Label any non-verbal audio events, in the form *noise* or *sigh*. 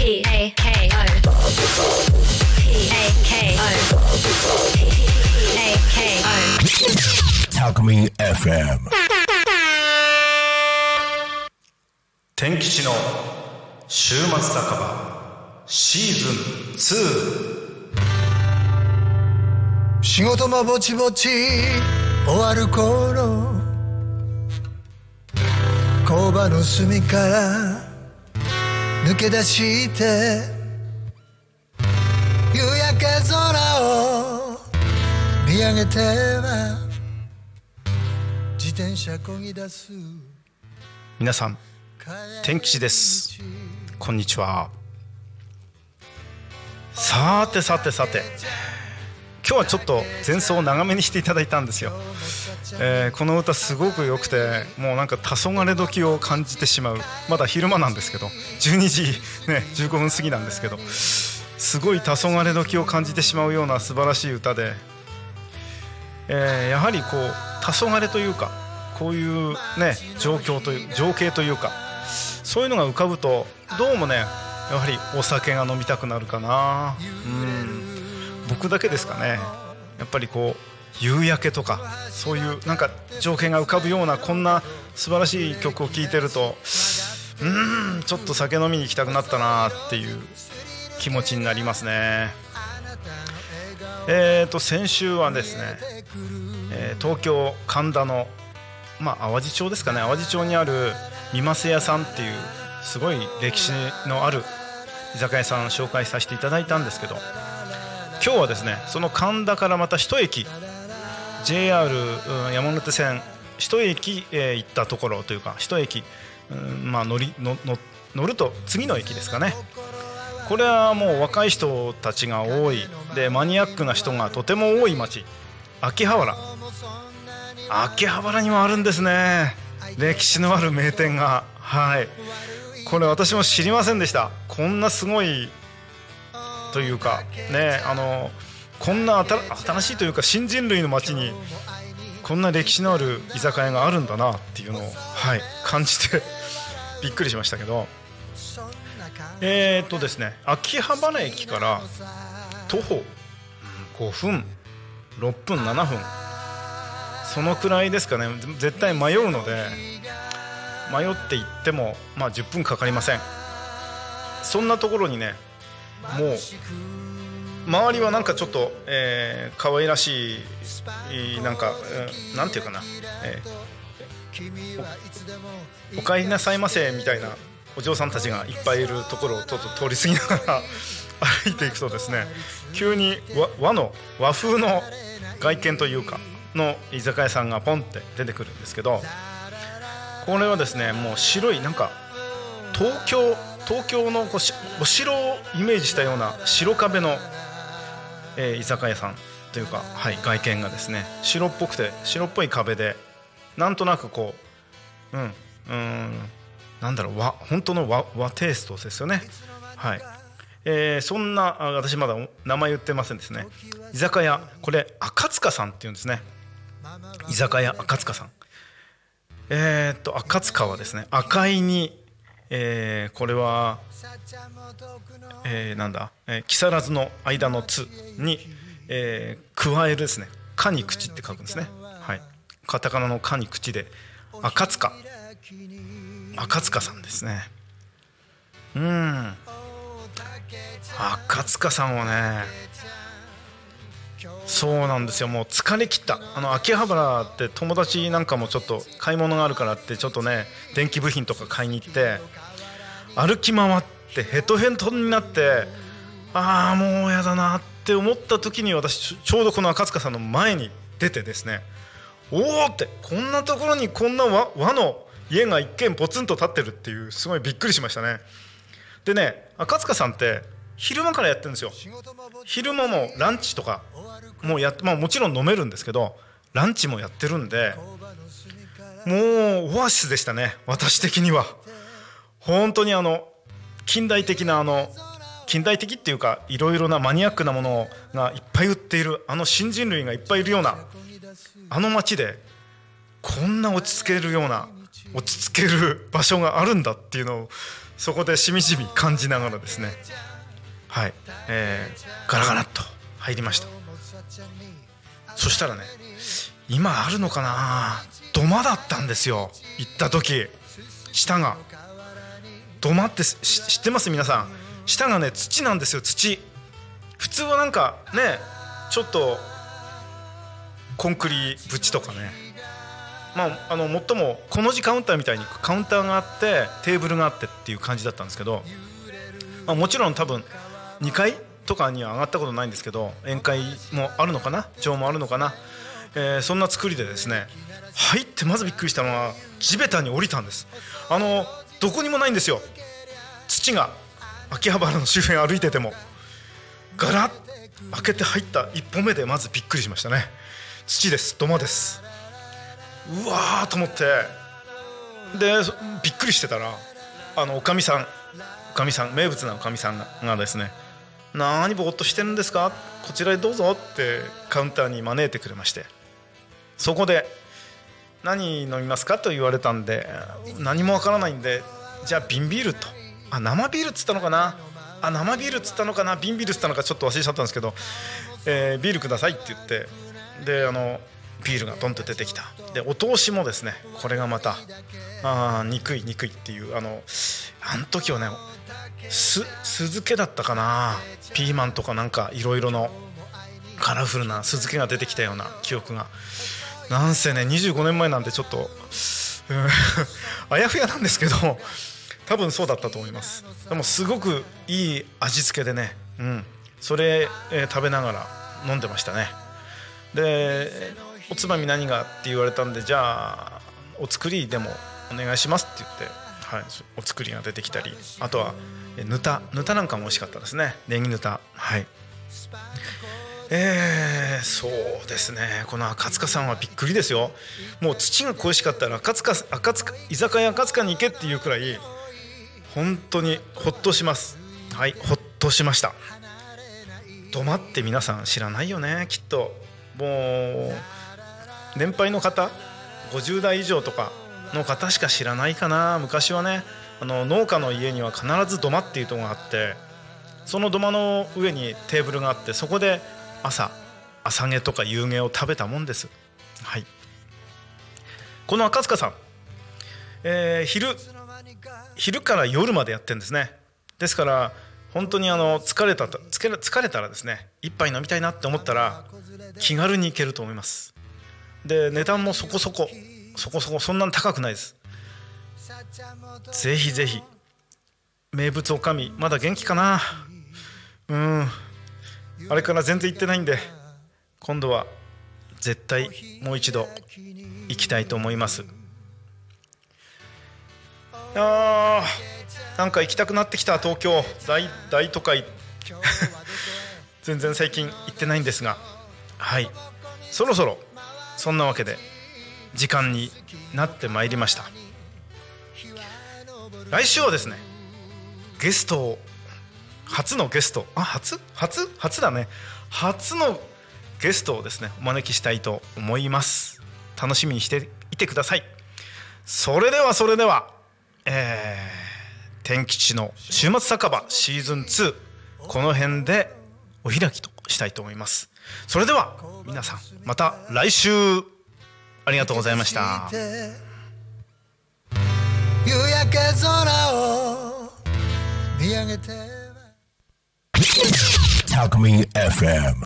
P A K O P A K O P A K O Talkme FM. 天吉の週末酒場シーズン2仕事もぼちぼち終わる頃工場の隅から抜け出して夕焼け空を見上げては自転車こぎ出す皆さん天吉です。こんにちは。さてさてさて今日はちょっと前奏を長めにしていただいたんですよ、えーこの歌すごく良くてもうなんか黄昏時を感じてしまう。まだ昼間なんですけど12時、ね、15分過ぎなんですけどすごい黄昏時を感じてしまうような素晴らしい歌で、えーやはりこう黄昏というかこういうね状況という情景というかそういうのが浮かぶとどうもねやはりお酒が飲みたくなるかな。うん。僕だけですかね。やっぱりこう夕焼けとかそういうなんか情景が浮かぶようなこんな素晴らしい曲を聴いてるとうーんちょっと酒飲みに行きたくなったなっていう気持ちになりますね。えーと先週はですね、えー東京神田のまあ淡路町ですかね。淡路町にある三マ屋さんっていうすごい歴史のある居酒屋さん紹介させていただいたんですけど今日はですねその神田からまた一駅 JR 山手線一駅、え行ったところというか一駅、うんまあ、乗りのの乗ると次の駅ですかね。これはもう若い人たちが多い。でマニアックな人がとても多い町秋葉原。秋葉原にもあるんですね。歴史のある名店が。はい。これ私も知りませんでした。こんなすごいというかねあのこんな新しいというか新人類の街にこんな歴史のある居酒屋があるんだなっていうのを、はい、感じてびっくりしましたけど。えー、っとですね秋葉原駅から徒歩5分6分7分。そのくらいですかね。絶対迷うので迷って行っても、まあ、10分かかりません。そんなところにねもう周りはなんかちょっと、えー、可愛らしいなんか、うんなんていうかな、えーおお帰りなさいませみたいなお嬢さんたちがいっぱいいるところをちょっと通り過ぎながら *laughs* 歩いていくとですね。急に和和の和風の外見というかの居酒屋さんがポンって出てくるんですけどこれはですねもう白いなんか東京東京のこうしお城をイメージしたような白壁の、えー居酒屋さんというか、はい、外見がですね白っぽくて白っぽい壁でなんとなくこううんうんなんだろう和本当の和和テイストですよね。はい、えーそんな私まだ名前言ってませんですね。居酒屋これ赤塚さんっていうんですね。居酒屋赤塚さん。えーっと赤塚はですね赤いに、えーこれは、えーなんだ、えー木更津の間の「つ」に、えー加えるですね「か」に「口」って書くんですね。はい。カタカナの「か」に「口」で赤塚。赤塚さんですね。うん。赤塚さんはねそうなんですよ。もう疲れ切った。あの秋葉原って友達なんかもちょっと買い物があるからってちょっとね電気部品とか買いに行って歩き回ってヘトヘトになってああもうやだなって思った時に私ちょうどこの赤塚さんの前に出てですねおおってこんなところにこんな和和の家が一軒ポツンと立ってるっていうすごいびっくりしましたね。でね赤塚さんって昼間からやってるんですよ。昼間もランチとかもうや、まあ、もちろん飲めるんですけどランチもやってるんでもうオアシスでしたね。私的には。本当にあの近代的なあの近代的っていうかいろいろなマニアックなものがいっぱい売っているあの新人類がいっぱいいるようなあの街でこんな落ち着けるような落ち着ける場所があるんだっていうのをそこでしみじみ感じながらですね。はい、えー、ガラガラっと入りました。そしたらね今あるのかな？土間だったんですよ。行った時。下が。土間って知ってます？皆さん。下がね土なんですよ土。普通はなんかねちょっとコンクリ縁とかね。まあ、あの最もこの字カウンターみたいにカウンターがあってテーブルがあってっていう感じだったんですけど、まあ、もちろん多分2階とかには上がったことないんですけど宴会もあるのかな？帳もあるのかな、えー、そんな作りでですね入ってまずびっくりしたのは地べたに降りたんです。あのどこにもないんですよ。土が秋葉原の周辺歩いてても。ガラッ開けて入った一歩目でまずびっくりしましたね。土です土間です。うわーと思って。でびっくりしてたらあのおかみさんおかみさん名物なおかみさんがですね「何ぼーっとしてるんですか？こちらへどうぞ」ってカウンターに招いてくれまして。そこで「何飲みますか?」と言われたんで何もわからないんでじゃあ瓶ビールと。あ生ビールっつったのかな？あ生ビールっつったのかな？瓶ビールっつったのかちょっと忘れちゃったんですけど、えー、ビールくださいって言って。であのビールがドンと出てきた。でお通しもですねこれがまたあ憎い憎いっていうあのあの時はね酢漬けだったかな。ピーマンとかなんかいろいろのカラフルな酢漬けが出てきたような記憶が。なんせね25年前なんでちょっと、*laughs* あやふやなんですけど多分そうだったと思います。でもすごくいい味付けでね、うん、それ、えー、食べながら飲んでましたね。でおつまみ何が？って言われたんでじゃあお作りでもお願いしますって言って、はい、お作りが出てきたりあとはぬたぬたなんかも美味しかったですね。ネギぬた。はい。えー、そうですね。この赤塚さんはびっくりですよ。もう土が恋しかったら赤塚赤塚居酒屋赤塚に行けっていうくらい本当にほっとします。はいほっとしました。土間って皆さん知らないよねきっと。もう年配の方50代以上とかの方しか知らないかな。昔はねあの農家の家には必ず土間っていうとこがあってその土間の上にテーブルがあってそこで朝朝毛とか夕毛を食べたもんです。はい。この赤塚さん、えー、昼昼から夜までやってるんですね。ですから本当にあの疲れた疲れたらですね一杯飲みたいなって思ったら気軽に行けると思います。で値段もそこそこ。そこそこ。そんなに高くないです。ぜひぜひ。名物おかみ。まだ元気かな？うん。あれから全然行ってないんで。今度は絶対もう一度行きたいと思います。あーなんか行きたくなってきた。東京。大大都会。*laughs* 全然最近行ってないんですが。はい。そろそろそんなわけで時間になってまいりました。来週はですねゲストを初のゲストあ初？初？初だね。初のゲストをですねお招きしたいと思います。楽しみにしていてください。それではそれではえー、天吉の週末酒場シーズン2この辺でお開きと。したいと思います。それでは皆さんまた来週。ありがとうございました。夕焼け空を見上げて Talk Me FM